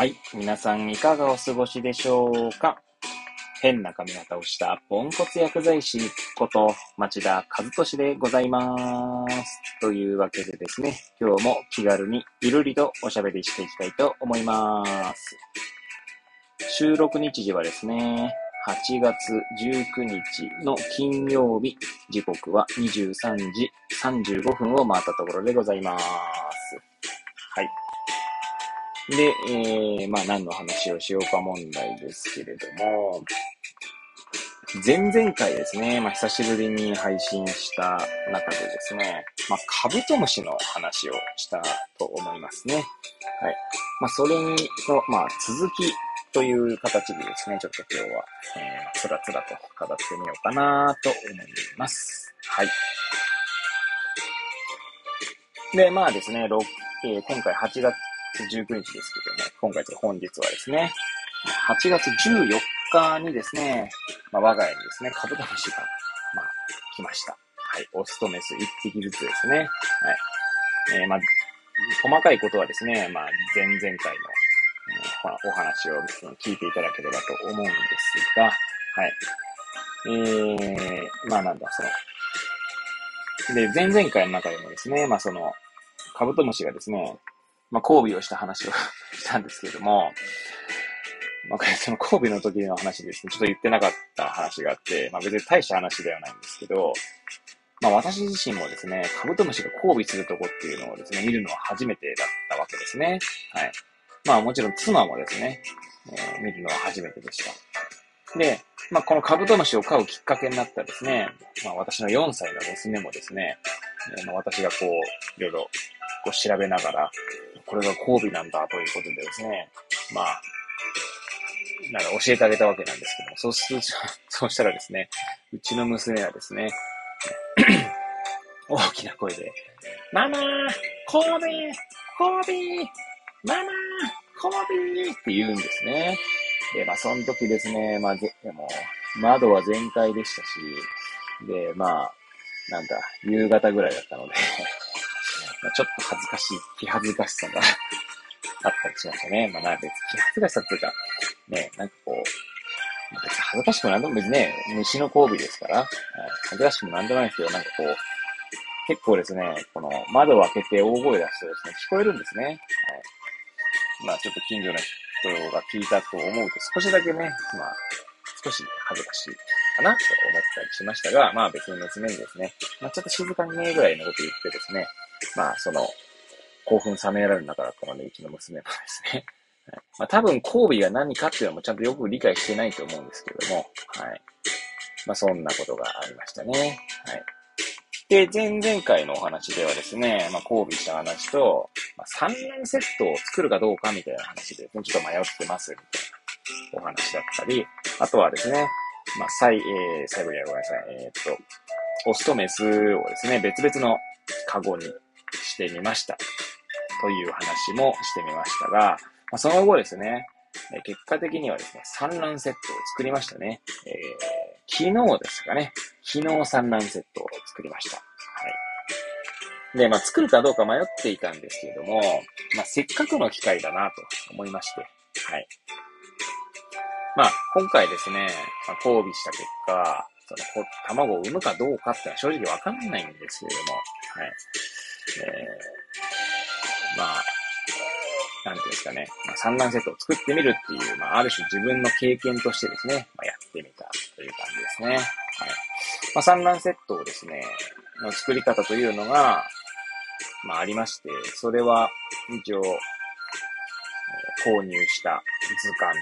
はい。皆さんいかがお過ごしでしょうか？変な髪型をしたポンコツ薬剤師こと町田和俊でございます。というわけでですね、今日も気軽にゆるりとおしゃべりしていきたいと思います。収録日時はですね、8月19日の金曜日、時刻は23時35分を回ったところでございます。で、えー、まあ何の話をしようか問題ですけれども、前々回ですね、まあ久しぶりに配信した中でですね、まあカブトムシの話をしたと思いますね。はい。まあそれにの、まあ続きという形でですね、ちょっと今日は、えー、つらつらと語ってみようかなと思います。はい。で、まあですね、えー、今回8月19日ですけども、今回と本日はですね、8月14日にですね、まあ、我が家にですね、カブトムシが、まあ、来ました。はい。オスとメス1匹ずつですね。はい。えー、まあ、細かいことはですね、まあ、前々回の、え、お話を聞いていただければと思うんですが、はい。えー、まあなんだ、その、で、前々回の中でもですね、まあその、カブトムシがですね、まあ、交尾をした話を したんですけれども、まあ、その交尾の時の話ですね、ちょっと言ってなかった話があって、まあ、別に大した話ではないんですけど、まあ、私自身もですね、カブトムシが交尾するとこっていうのをですね、見るのは初めてだったわけですね。はい。まあ、もちろん妻もですね、えー、見るのは初めてでした。で、まあ、このカブトムシを飼うきっかけになったですね、まあ、私の4歳の娘もですね、えー、まあ、私がこう、いろいろこう調べながら、これが交尾なんだということでですね、まあ、なんか教えてあげたわけなんですけども、そうすると、そうしたらですね、うちの娘はですね、大きな声で、ママー交尾交尾ママー交尾って言うんですね。で、まあ、その時ですね、まあ、でも、窓は全開でしたし、で、まあ、なんだ、夕方ぐらいだったのでまあ、ちょっと恥ずかしい、気恥ずかしさが あったりしましたね。まあ、な別に気恥ずかしさっていうか、ね、なんかこう、別に恥ずかしくもなんでも別にね、虫の交尾ですから、恥ずかしくもなんでもないですけど、なんかこう、結構ですね、この窓を開けて大声出すとですね、聞こえるんですね。はい。まあちょっと近所の人が聞いたと思うと少しだけね、まあ少し恥ずかしいかなと思ったりしましたが、まあ別に娘にですね、まあちょっと静かにねぐらいのこと言ってですね、まあ、その、興奮冷められる中だったので、うちの娘もですね。はいまあ、多分、交尾が何かっていうのもちゃんとよく理解してないと思うんですけども、はい。まあ、そんなことがありましたね。はい。で、前々回のお話ではですね、まあ、交尾した話と、まあ、産卵セットを作るかどうかみたいな話で、ちょっと迷ってますみたいなお話だったり、あとはですね、まあ、最、えー、最後にはごめんなさい。えー、っと、オスとメスをですね、別々のカゴにしてみました。という話もしてみましたが、まあ、その後ですね、え結果的にはですね、産卵セットを作りましたね。えー、昨日ですかね。昨日産卵セットを作りました。はい。で、まあ、作るかどうか迷っていたんですけれども、まあ、せっかくの機会だなと思いまして、はい。まあ、今回ですね、まあ、交尾した結果、その、卵を産むかどうかってのは正直わかんないんですけれども、はい。えー、まあ、なんていうんですかね、まあ、産卵セットを作ってみるっていう、まあ、ある種自分の経験としてですね、まあ、やってみたという感じですね。はい。まあ、産卵セットをですね、の作り方というのが、まあ、ありまして、それは、一応、購入した図鑑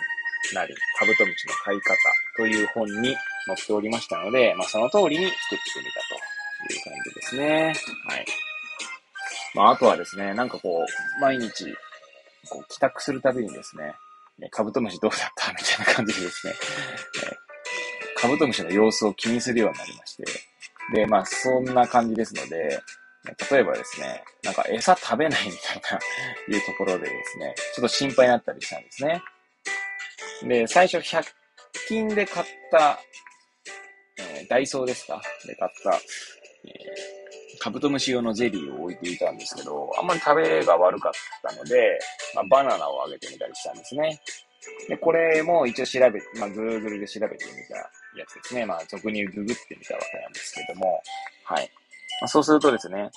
なり、カブトムシの飼い方という本に載っておりましたので、まあ、その通りに作ってみたという感じですね。はい。まあ、あとはですね、なんかこう、毎日、こう、帰宅するたびにですね、カブトムシどうだった？みたいな感じでですね、カブトムシの様子を気にするようになりまして、で、まあ、そんな感じですので、例えばですね、なんか餌食べないみたいないうところでですね、ちょっと心配になったりしたんですね。で、最初100均で買った、えー、ダイソーですか？で買った、えー、カブトムシ用のゼリーを置いていたんですけど、あんまり食べが悪かったので、まあ、バナナをあげてみたりしたんですね。で、これも一応調べ、まあ、Google で調べてみたやつですね。まあ、俗にググってみたわけなんですけども、はい。まあ、そうするとですね、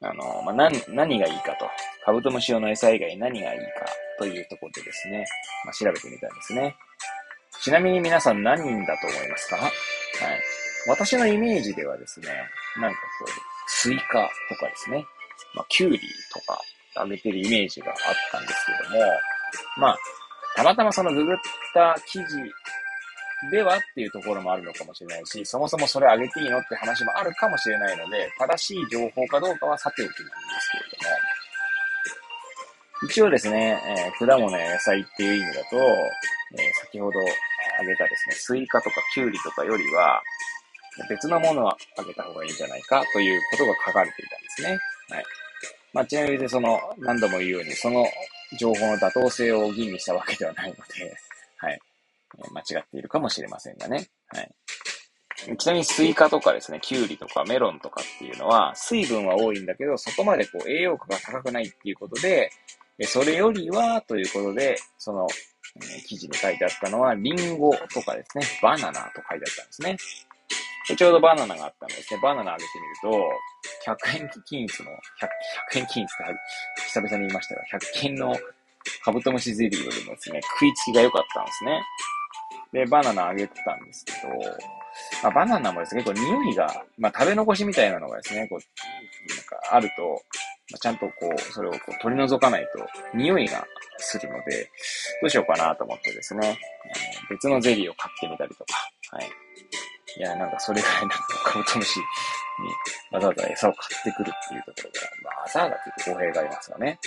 あの、まあ、何、何がいいかと。カブトムシ用の餌以外何がいいかというところでですね、まあ、調べてみたんですね。ちなみに皆さん何だと思いますか？はい。私のイメージではですね、なんかこう、スイカとかですね、まあ、キュウリとかあげてるイメージがあったんですけども、まあ、たまたまそのググった記事ではっていうところもあるのかもしれないし、そもそもそれあげていいのって話もあるかもしれないので、正しい情報かどうかはさておきなんですけれども、一応ですね、えー、果物や野菜っていう意味だと、えー、先ほどあげたですね、スイカとかキュウリとかよりは、別のものはあげた方がいいんじゃないかということが書かれていたんですね。はい。まあ、ちなみにその、何度も言うように、その情報の妥当性を吟味したわけではないので、はい。間違っているかもしれませんがね。はい。ちなみにスイカとかですね、キュウリとかメロンとかっていうのは、水分は多いんだけど、そこまでこう栄養価が高くないっていうことで、それよりは、ということで、その、記事に書いてあったのは、リンゴとかですね、バナナと書いてあったんですね。でちょうどバナナがあったのですね、バナナあげてみると、100円均一の、100, 100円均一って久々に言いましたが、100円のカブトムシゼリーよりもですね、食いつきが良かったんですね。で、バナナあげてたんですけど、まあ、バナナもですね、結構匂いが、まあ、食べ残しみたいなのがですね、こう、なんかあると、まあ、ちゃんとこう、それをこう取り除かないと、匂いがするので、どうしようかなと思ってですね、別のゼリーを買ってみたりとか、はい。いや、なんかそれぐらいなんかカブトムシにわざわざ餌を買ってくるっていうところが、まあ、わざわざというと語弊がありますよね。はい。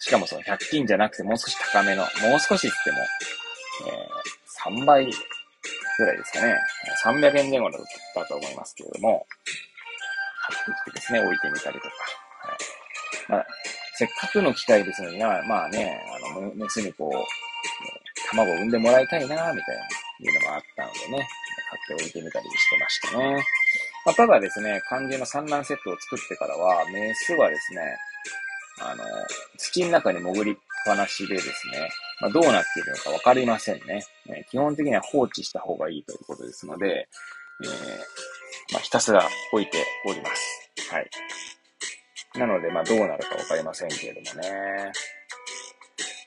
しかもその100均じゃなくてもう少し高めの、もう少しって言っても、えー、3倍ぐらいですかね。300円前後だったと思いますけれども、買ってきてですね、置いてみたりとか。はいまあ、せっかくの機会ですのにな、まあね、あの、メスにこう、卵を産んでもらいたいな、みたいな、いうのもあったのでね、買って置いてみたりしてましたね。まあ、ただですね、肝心の産卵セットを作ってからは、メスはですね、あの、土の中に潜りっぱなしでですね、まあ、どうなっているのかわかりませんね。え基本的には放置した方がいいということですので、えー、まあ、ひたすら置いております。はい。なので、まあ、どうなるかわかりませんけれどもね。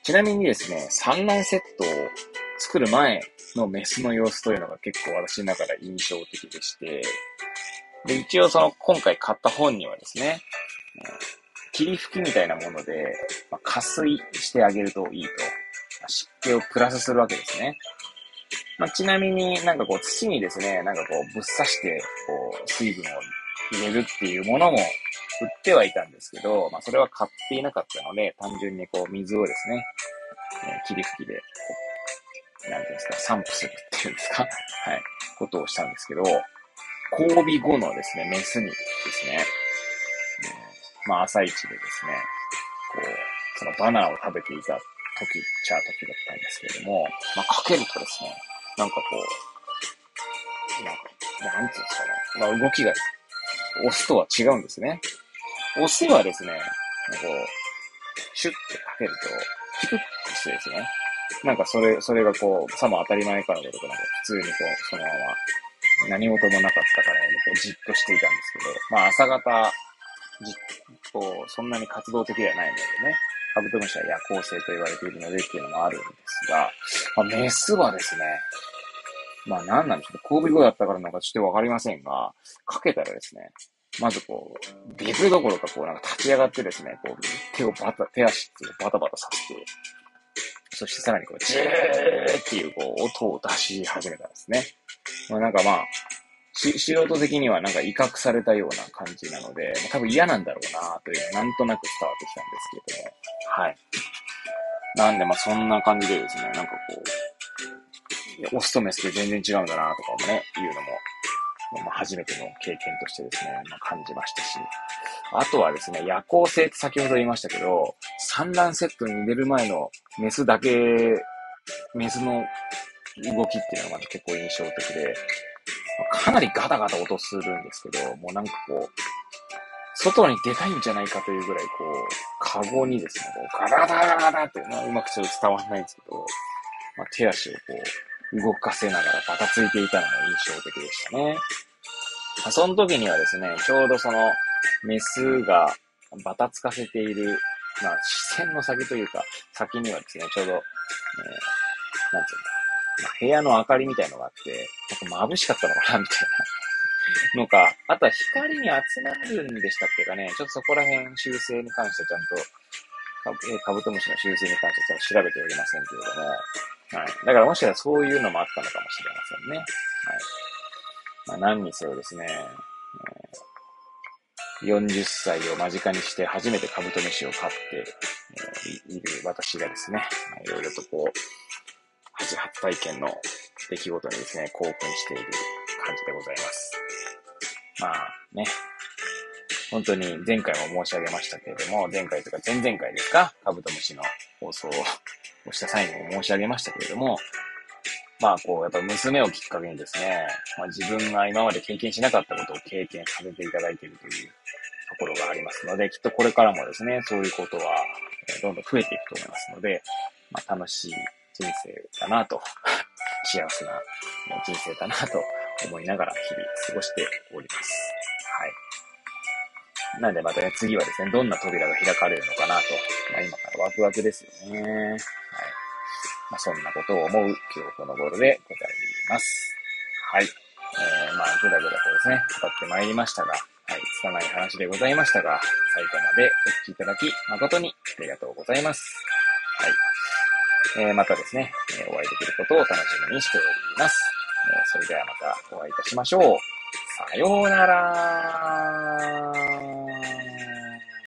ちなみにですね、産卵セットを作る前のメスの様子というのが結構私の中で印象的でして、で、一応その今回買った本にはですね、霧吹きみたいなもので、まあ、加水してあげるといいと。湿気をプラスするわけですね。まあ、ちなみになんかこう土にですね、なんかこうぶっ刺して、こう水分を入れるっていうものも売ってはいたんですけど、まあそれは買っていなかったので、単純にこう水をですね、霧吹きで、なんていうんですか、散布するっていうんですか、はい、ことをしたんですけど、交尾後のですね、メスにですね、まあ朝一でですね、こう、そのバナナを食べていた時っちゃ時だったんですけれども、まあかけるとですね、なんかこう、なんか、なんていうんですかね、まあ動きが、オスとは違うんですね。オスはですね、こう、シュッてかけると、ピクッとしてですね、なんかそれ、それがこう、さも当たり前かのごとくなんか普通にこう、そのまま、何事もなかったからこうじっとしていたんですけど、まあ朝方、じこう、そんなに活動的ではないのでね、カブトムシは夜行性と言われているのでっていうのもあるんですが、まあ、メスはですね、まあ何なんでしょう。交尾後だったからなんかちょっとわかりませんが、かけたらですね、まずこう、ビブどころかこうなんか立ち上がってですね、こう手をバタ、手足っていうバタバタさせて、そしてさらにこう、ジーっていうこう音を出し始めたんですね。まあなんかまあ、し、素人的にはなんか威嚇されたような感じなので、まあ、多分嫌なんだろうなというのなんとなく伝わってきたんですけれども、はい。なんでまあそんな感じでですね、なんかこう、オスとメスで全然違うんだなとかもね、いうのも、まあ、初めての経験としてですね、まあ、感じましたし、あとはですね、夜行性って先ほど言いましたけど、産卵セットに入れる前のメスだけ、メスの動きっていうのが結構印象的で、かなりガタガタ音するんですけど、もうなんかこう、外に出たいんじゃないかというぐらい、こう、カゴにですね、こうガタガタガタガタって、うまくちょっと伝わらないんですけど、まあ、手足をこう、動かせながらバタついていたのが印象的でしたね。その時にはですね、ちょうどその、メスがバタつかせている、まあ、視線の先というか、先にはですね、ちょうど、えー、なんていうんだ、まあ、部屋の明かりみたいのがあって、なんか眩しかったのかな、みたいなのか、あとは光に集まるんでしたっけかね、ちょっとそこら辺修正に関してちゃんと、カブトムシの修正に関しては調べておりませんけれども、はい。だからもしかしたらそういうのもあったのかもしれませんね。はい。まあ、何にせよですね、40歳を間近にして初めてカブトムシを飼って、いる私がですね、いろいろとこう、初初体験の出来事にですね、興奮している感じでございます。まあね、本当に前回も申し上げましたけれども、前回とか前々回ですか、カブトムシの放送をした際にも申し上げましたけれども、まあこう、やっぱ娘をきっかけにですね、まあ、自分が今まで経験しなかったことを経験させていただいているというところがありますので、きっとこれからもですね、そういうことはどんどん増えていくと思いますので、まあ、楽しい人生だなと、幸せな人生だなと思いながら日々過ごしております。はい。なんでまたね、次はですね、どんな扉が開かれるのかなと、まあ、今からワクワクですよね。はい。まあ、そんなことを思う今日この頃でございます。はい。えー、まあ、ぐだぐだとですね、語ってまいりましたが、はい、拙い話でございましたが、最後までお聞きいただき、誠にありがとうございます。はい。えー、またですね、えー、お会いできることを楽しみにしております。えー、それではまたお会いいたしましょう。さようなら